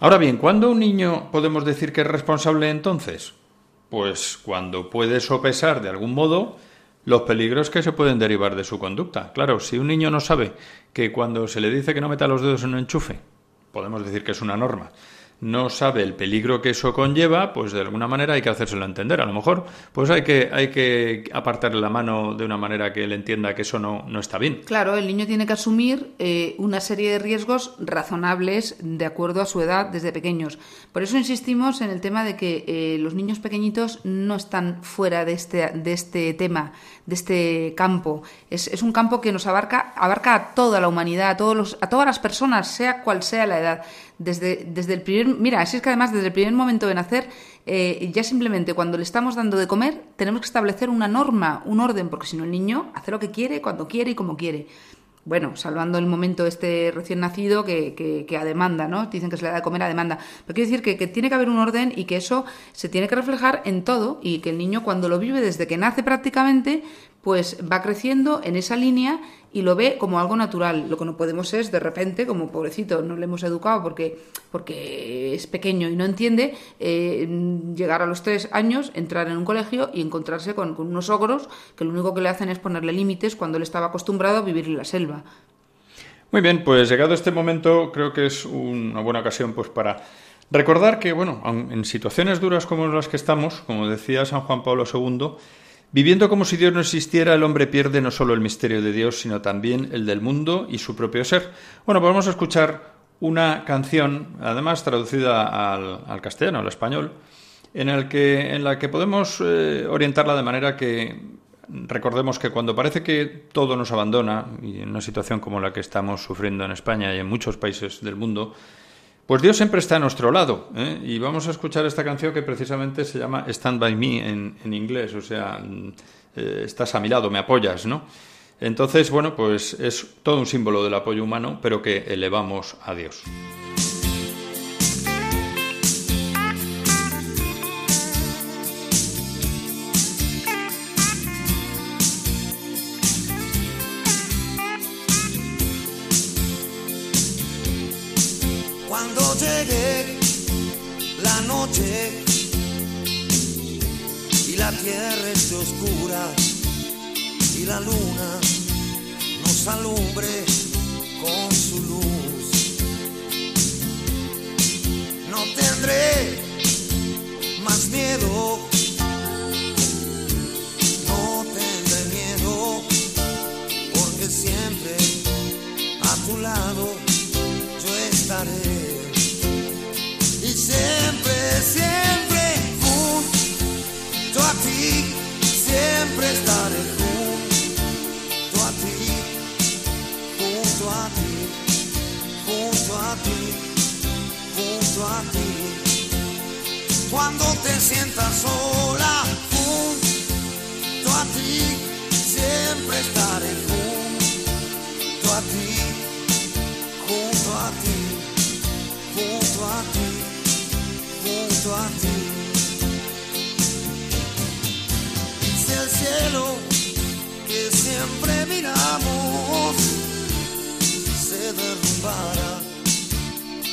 Ahora bien, ¿cuándo un niño podemos decir que es responsable entonces? Pues cuando puede sopesar de algún modo los peligros que se pueden derivar de su conducta. Claro, si un niño no sabe que cuando se le dice que no meta los dedos en un enchufe, podemos decir que es una norma, no sabe el peligro que eso conlleva, pues de alguna manera hay que hacérselo entender. A lo mejor, pues hay que, hay que apartarle la mano de una manera que él entienda que eso no, no está bien. Claro, el niño tiene que asumir eh, una serie de riesgos razonables de acuerdo a su edad desde pequeños. Por eso insistimos en el tema de que eh, los niños pequeñitos no están fuera de este, de este tema, de este campo. Es, es un campo que nos abarca, abarca a toda la humanidad, a, todos los, a todas las personas, sea cual sea la edad. Desde, desde el primer mira, así es que además desde el primer momento de nacer, eh, ya simplemente cuando le estamos dando de comer, tenemos que establecer una norma, un orden, porque si no el niño hace lo que quiere, cuando quiere y como quiere bueno, salvando el momento este recién nacido que, que, a demanda, ¿no? Dicen que se le da de comer a demanda. Pero quiere decir que, que, tiene que haber un orden y que eso se tiene que reflejar en todo y que el niño cuando lo vive desde que nace prácticamente, pues va creciendo en esa línea y lo ve como algo natural. Lo que no podemos es, de repente, como pobrecito, no le hemos educado porque, porque es pequeño y no entiende, eh, llegar a los tres años, entrar en un colegio y encontrarse con, unos ogros que lo único que le hacen es ponerle límites cuando él estaba acostumbrado a vivir en la selva. Muy bien, pues llegado este momento, creo que es una buena ocasión pues para recordar que, bueno, en situaciones duras como las que estamos, como decía San Juan Pablo II, Viviendo como si Dios no existiera, el hombre pierde no solo el misterio de Dios, sino también el del mundo y su propio ser. Bueno, pues vamos a escuchar una canción, además traducida al, castellano, al español, en, la que podemos eh, orientarla de manera que recordemos que cuando parece que todo nos abandona, y en una situación como la que estamos sufriendo en España y en muchos países del mundo, pues Dios siempre está a nuestro lado. ¿eh? Y vamos a escuchar esta canción que precisamente se llama Stand By Me en, inglés, o sea, eh, estás a mi lado, me apoyas, ¿no? Entonces, bueno, pues es todo un símbolo del apoyo humano, pero que elevamos a Dios. Y la tierra es oscura y la luna nos alumbre con su luz. No tendré más miedo, no tendré miedo, porque siempre a tu lado yo estaré siempre, siempre junto a ti, siempre estaré junto a ti, junto a ti, junto a ti, junto a ti. Cuando te sientas sola, junto a ti, siempre estaré junto a ti, junto a ti, junto a ti junto el cielo que siempre miramos se derrumbara,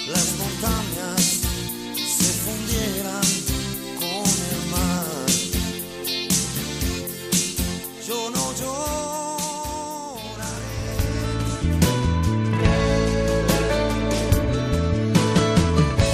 las montañas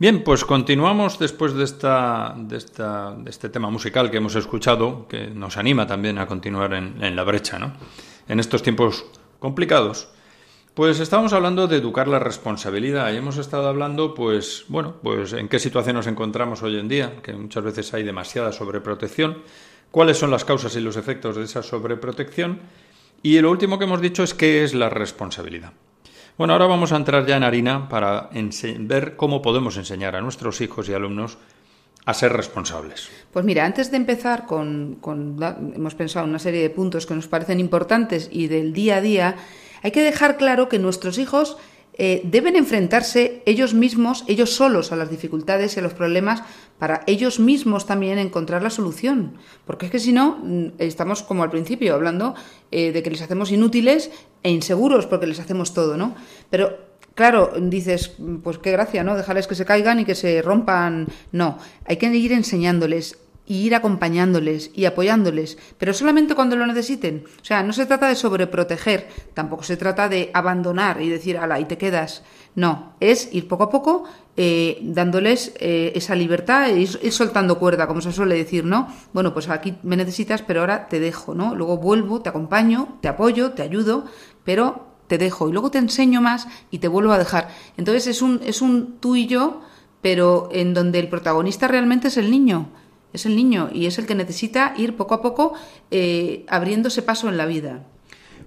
Bien, pues continuamos después de, esta, de, esta, este tema musical que hemos escuchado, que nos anima también a continuar en, la brecha, ¿no? En estos tiempos complicados. Pues estábamos hablando de educar la responsabilidad y hemos estado hablando, pues, bueno, pues en qué situación nos encontramos hoy en día, que muchas veces hay demasiada sobreprotección, cuáles son las causas y los efectos de esa sobreprotección y lo último que hemos dicho es qué es la responsabilidad. Bueno, ahora vamos a entrar ya en harina para ver cómo podemos enseñar a nuestros hijos y alumnos a ser responsables. Pues mira, antes de empezar con, hemos pensado una serie de puntos que nos parecen importantes y del día a día, hay que dejar claro que nuestros hijos eh, deben enfrentarse ellos mismos, ellos solos, a las dificultades y a los problemas para ellos mismos también encontrar la solución. Porque es que si no, mm, estamos como al principio, hablando eh, de que les hacemos inútiles e inseguros porque les hacemos todo, ¿no? Pero Claro, dices, pues qué gracia, ¿no? Dejarles que se caigan y que se rompan. No, hay que ir enseñándoles y ir acompañándoles y apoyándoles, pero solamente cuando lo necesiten. O sea, no se trata de sobreproteger, tampoco se trata de abandonar y decir, ala, y te quedas. No, es ir poco a poco eh, dándoles eh, esa libertad, e ir, ir, soltando cuerda, como se suele decir, ¿no? Bueno, pues aquí me necesitas, pero ahora te dejo, ¿no? Luego vuelvo, te acompaño, te apoyo, te ayudo, pero te dejo y luego te enseño más y te vuelvo a dejar. Entonces es un, es un tú y yo, pero en donde el protagonista realmente es el niño. Es el niño y es el que necesita ir poco a poco eh, abriéndose paso en la vida.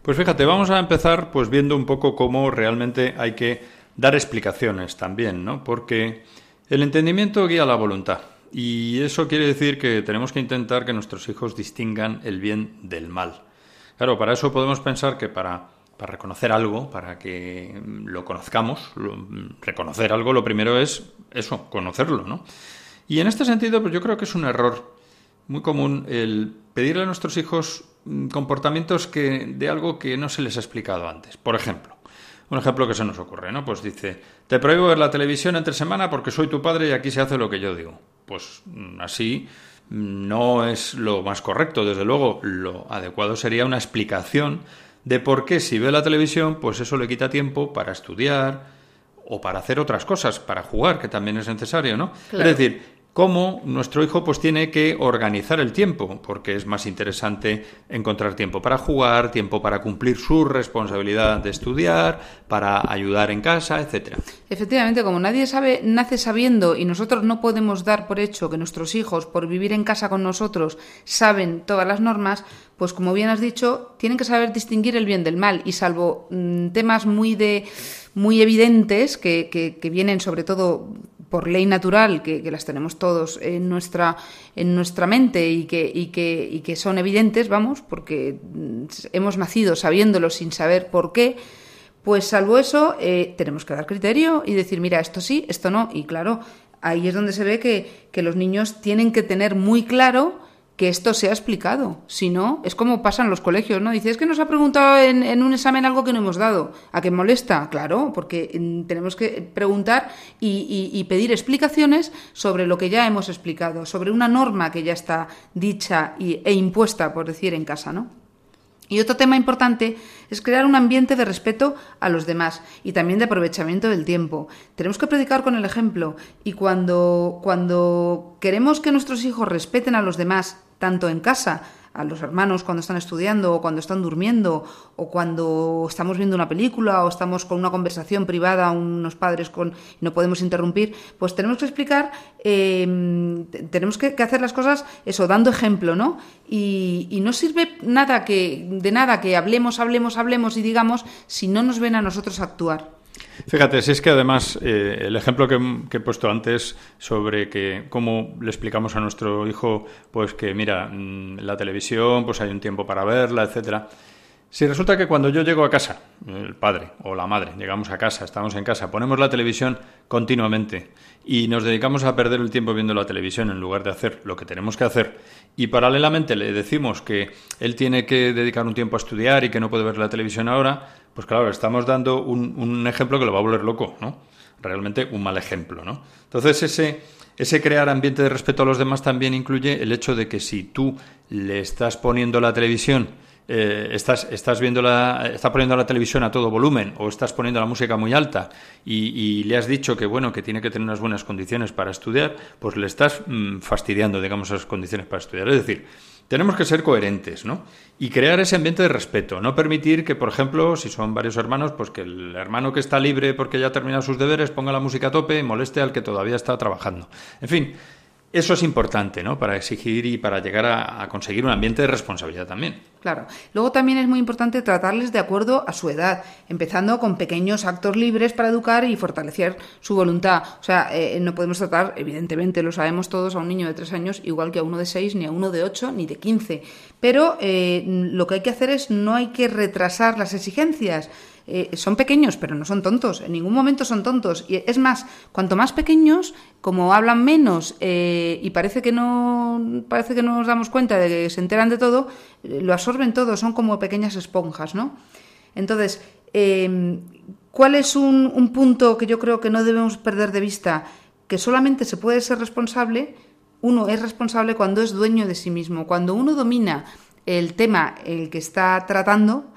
Pues fíjate, vamos a empezar pues viendo un poco cómo realmente hay que dar explicaciones también, ¿no? Porque el entendimiento guía la voluntad. Y eso quiere decir que tenemos que intentar que nuestros hijos distingan el bien del mal. Claro, para eso podemos pensar que para para reconocer algo, para que lo conozcamos, reconocer algo, lo primero es eso, conocerlo, ¿no? Y en este sentido, pues yo creo que es un error muy común el pedirle a nuestros hijos mm, comportamientos que, de algo que no se les ha explicado antes. Por ejemplo, un ejemplo que se nos ocurre, ¿no? Pues dice, te prohíbo ver la televisión entre semana porque soy tu padre y aquí se hace lo que yo digo. Pues mm, así mm, no es lo más correcto, desde luego, lo adecuado sería una explicación de por qué si ve la televisión, pues eso le quita tiempo para estudiar o para hacer otras cosas, para jugar, que también es necesario, ¿no? Es decir, cómo nuestro hijo pues tiene que organizar el tiempo, porque es más interesante encontrar tiempo para jugar, tiempo para cumplir su responsabilidad de estudiar, para ayudar en casa, etcétera. Efectivamente, como nadie sabe, nace sabiendo y nosotros no podemos dar por hecho que nuestros hijos, por vivir en casa con nosotros, saben todas las normas, pues como bien has dicho, tienen que saber distinguir el bien del mal y salvo mm, temas muy de muy evidentes que, que, que vienen sobre todo por ley natural, que, las tenemos todos en nuestra, en nuestra mente y que, y, que, y que son evidentes, vamos, porque hemos nacido sabiéndolo sin saber por qué, pues salvo eso, eh, tenemos que dar criterio y decir, mira, esto sí, esto no. Y claro, ahí es donde se ve que, que los niños tienen que tener muy claro que esto sea explicado. Si no, es como pasa en los colegios, ¿no? Dice, es que nos ha preguntado en, un examen algo que no hemos dado. ¿A qué molesta? Claro, porque mm, tenemos que preguntar y, pedir explicaciones sobre lo que ya hemos explicado, sobre una norma que ya está dicha y, e impuesta, por decir, en casa, ¿no? Y otro tema importante es crear un ambiente de respeto a los demás y también de aprovechamiento del tiempo. Tenemos que predicar con el ejemplo y cuando, cuando queremos que nuestros hijos respeten a los demás, tanto en casa, a los hermanos cuando están estudiando o cuando están durmiendo o cuando estamos viendo una película o estamos con una conversación privada unos padres con no podemos interrumpir pues tenemos que explicar eh, tenemos que, que, hacer las cosas eso dando ejemplo no y, y, no sirve nada que de nada que hablemos hablemos hablemos y digamos si no nos ven a nosotros actuar Fíjate, si es que además eh, el ejemplo que, que, he puesto antes sobre que cómo le explicamos a nuestro hijo, pues que mira, mm, la televisión, pues hay un tiempo para verla, etcétera. Si resulta que cuando yo llego a casa, el padre o la madre, llegamos a casa, estamos en casa, ponemos la televisión continuamente y nos dedicamos a perder el tiempo viendo la televisión en lugar de hacer lo que tenemos que hacer y paralelamente le decimos que él tiene que dedicar un tiempo a estudiar y que no puede ver la televisión ahora, pues claro, estamos dando un, un ejemplo que lo va a volver loco, ¿no? Realmente un mal ejemplo, ¿no? Entonces ese, ese crear ambiente de respeto a los demás también incluye el hecho de que si tú le estás poniendo la televisión eh, estás, estás viendo la, está poniendo la televisión a todo volumen o estás poniendo la música muy alta y, le has dicho que bueno que tiene que tener unas buenas condiciones para estudiar, pues le estás mmm, fastidiando, digamos, esas condiciones para estudiar. Es decir, tenemos que ser coherentes, ¿no? Y crear ese ambiente de respeto. No permitir que, por ejemplo, si son varios hermanos, pues que el hermano que está libre porque ya ha terminado sus deberes ponga la música a tope y moleste al que todavía está trabajando. En fin, eso es importante, ¿no? Para exigir y para llegar a, conseguir un ambiente de responsabilidad también. Claro. Luego también es muy importante tratarles de acuerdo a su edad, empezando con pequeños actos libres para educar y fortalecer su voluntad. O sea, eh, no podemos tratar, evidentemente, lo sabemos todos, a un niño de tres años igual que a uno de seis, ni a uno de ocho, ni de quince. Pero eh, lo que hay que hacer es no hay que retrasar las exigencias. Eh, son pequeños, pero no son tontos, en ningún momento son tontos. Y es más, cuanto más pequeños, como hablan menos eh, y parece que, no, parece que no nos damos cuenta de que se enteran de todo, eh, lo absorben todo, son como pequeñas esponjas, ¿no? Entonces, em, ¿cuál es un, un punto que yo creo que no debemos perder de vista? Que solamente se puede ser responsable, uno es responsable cuando es dueño de sí mismo, cuando uno domina el tema el que está tratando,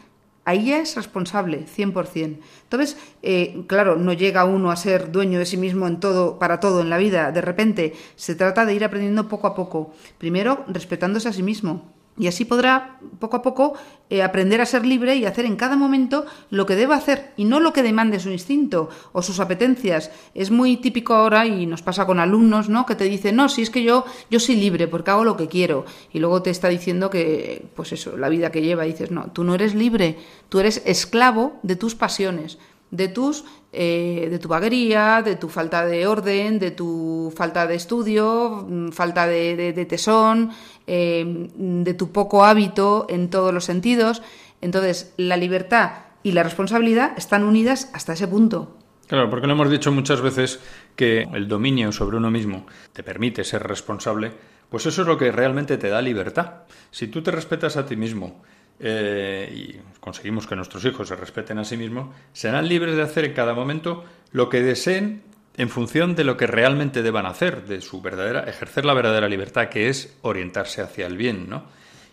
ahí ya es responsable, 100%. Entonces, eh, claro, no llega uno a ser dueño de sí mismo en todo, para todo en la vida. De repente, se trata de ir aprendiendo poco a poco. Primero, respetándose a sí mismo. Y así podrá, poco a poco, eh, aprender a ser libre y hacer en cada momento lo que deba hacer y no lo que demande su instinto o sus apetencias. Es muy típico ahora y nos pasa con alumnos, ¿no? Que te dicen, no, si es que yo, yo soy libre porque hago lo que quiero. Y luego te está diciendo que, pues eso, la vida que lleva. Dices, no, tú no eres libre, tú eres esclavo de tus pasiones de tus eh, de tu vaguería, de tu falta de orden, de tu falta de estudio, mm, falta de, de, tesón, eh, de tu poco hábito en todos los sentidos. Entonces, la libertad y la responsabilidad están unidas hasta ese punto. Claro, porque lo hemos dicho muchas veces que el dominio sobre uno mismo te permite ser responsable, pues eso es lo que realmente te da libertad. Si tú te respetas a ti mismo, eh, y conseguimos que nuestros hijos se respeten a sí mismos, serán libres de hacer en cada momento lo que deseen en función de lo que realmente deban hacer, de su verdadera, ejercer la verdadera libertad, que es orientarse hacia el bien, ¿no?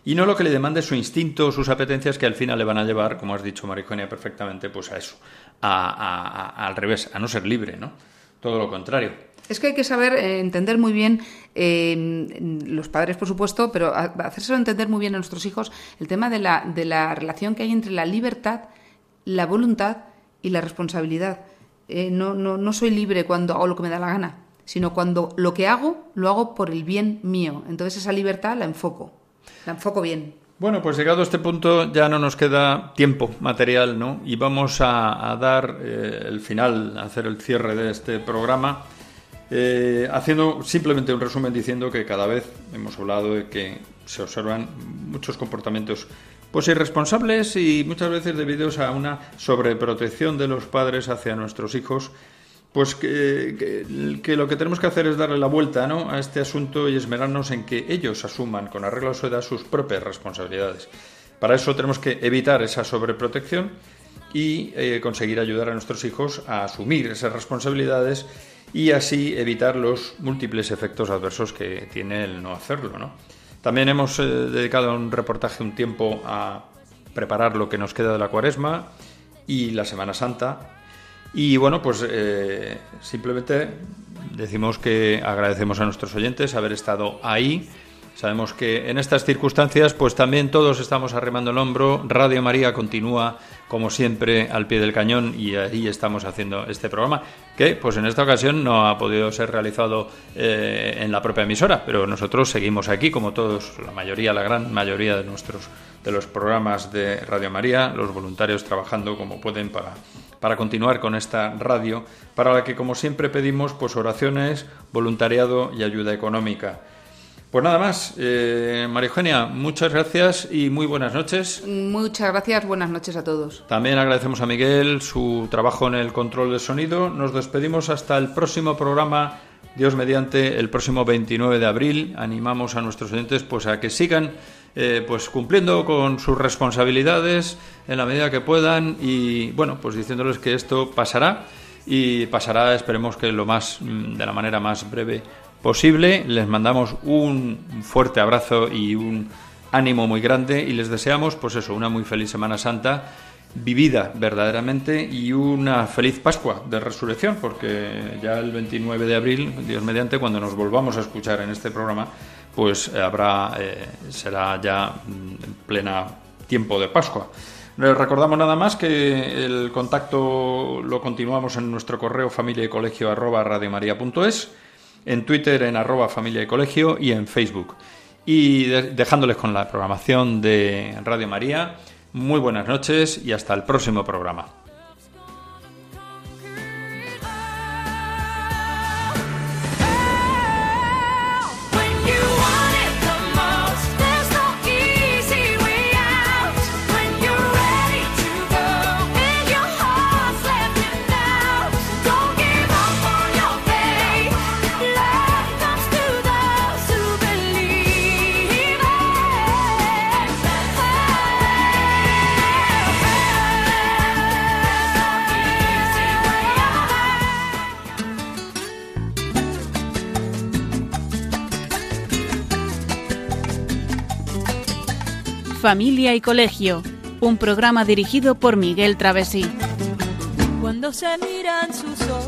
Y no lo que le demande su instinto o sus apetencias, que al final le van a llevar, como has dicho, Mariconia, perfectamente, pues a eso, al revés, a no ser libre, ¿no? Todo lo contrario. Es que hay que saber eh, entender muy bien, eh, los padres por supuesto, pero hacérselo entender muy bien a nuestros hijos el tema de la, de la relación que hay entre la libertad, la voluntad y la responsabilidad. Eh, no, no, no soy libre cuando hago lo que me da la gana, sino cuando lo que hago lo hago por el bien mío. Entonces esa libertad la enfoco, la enfoco bien. Bueno, pues llegado a este punto ya no nos queda tiempo material, ¿no? Y vamos a, dar el final, a hacer el cierre de este programa eh, haciendo simplemente un resumen diciendo que cada vez hemos hablado de que se observan muchos comportamientos pues irresponsables y muchas veces debidos a una sobreprotección de los padres hacia nuestros hijos, pues que, lo que tenemos que hacer es darle la vuelta ¿no? a este asunto y esmerarnos en que ellos asuman con arreglo a su edad sus propias responsabilidades. Para eso tenemos que evitar esa sobreprotección y eh, conseguir ayudar a nuestros hijos a asumir esas responsabilidades y así evitar los múltiples efectos adversos que tiene el no hacerlo. ¿no? También hemos eh, dedicado un reportaje un tiempo a preparar lo que nos queda de la cuaresma y la Semana Santa. Y bueno, pues eh, simplemente decimos que agradecemos a nuestros oyentes haber estado ahí Sabemos que en estas circunstancias, pues también todos estamos arremando el hombro. Radio María continúa, como siempre, al pie del cañón y ahí estamos haciendo este programa, que pues en esta ocasión no ha podido ser realizado eh, en la propia emisora, pero nosotros seguimos aquí, como todos, la mayoría, la gran mayoría de nuestros de los programas de Radio María, los voluntarios trabajando como pueden para para continuar con esta radio, para la que como siempre pedimos pues oraciones, voluntariado y ayuda económica. Pues nada más, eh, María Eugenia, muchas gracias y muy buenas noches. Muchas gracias, buenas noches a todos. También agradecemos a Miguel su trabajo en el control del sonido. Nos despedimos hasta el próximo programa, Dios mediante, el próximo 29 de abril. Animamos a nuestros oyentes pues a que sigan eh, pues cumpliendo con sus responsabilidades en la medida que puedan y bueno, pues diciéndoles que esto pasará y pasará, esperemos que lo más mm, de la manera más breve posible. Les mandamos un fuerte abrazo y un ánimo muy grande y les deseamos, pues eso, una muy feliz Semana Santa vivida verdaderamente y una feliz Pascua de Resurrección, porque ya el 29 de abril, Dios mediante, cuando nos volvamos a escuchar en este programa, pues habrá, eh, será ya en plena tiempo de Pascua. Les recordamos nada más que el contacto lo continuamos en nuestro correo familia y colegio en Twitter en arroba familia y colegio y en Facebook. Y dejándoles con la programación de Radio María, muy buenas noches y hasta el próximo programa. Familia y Colegio, un programa dirigido por Miguel Travesí. Cuando se miran sus ojos,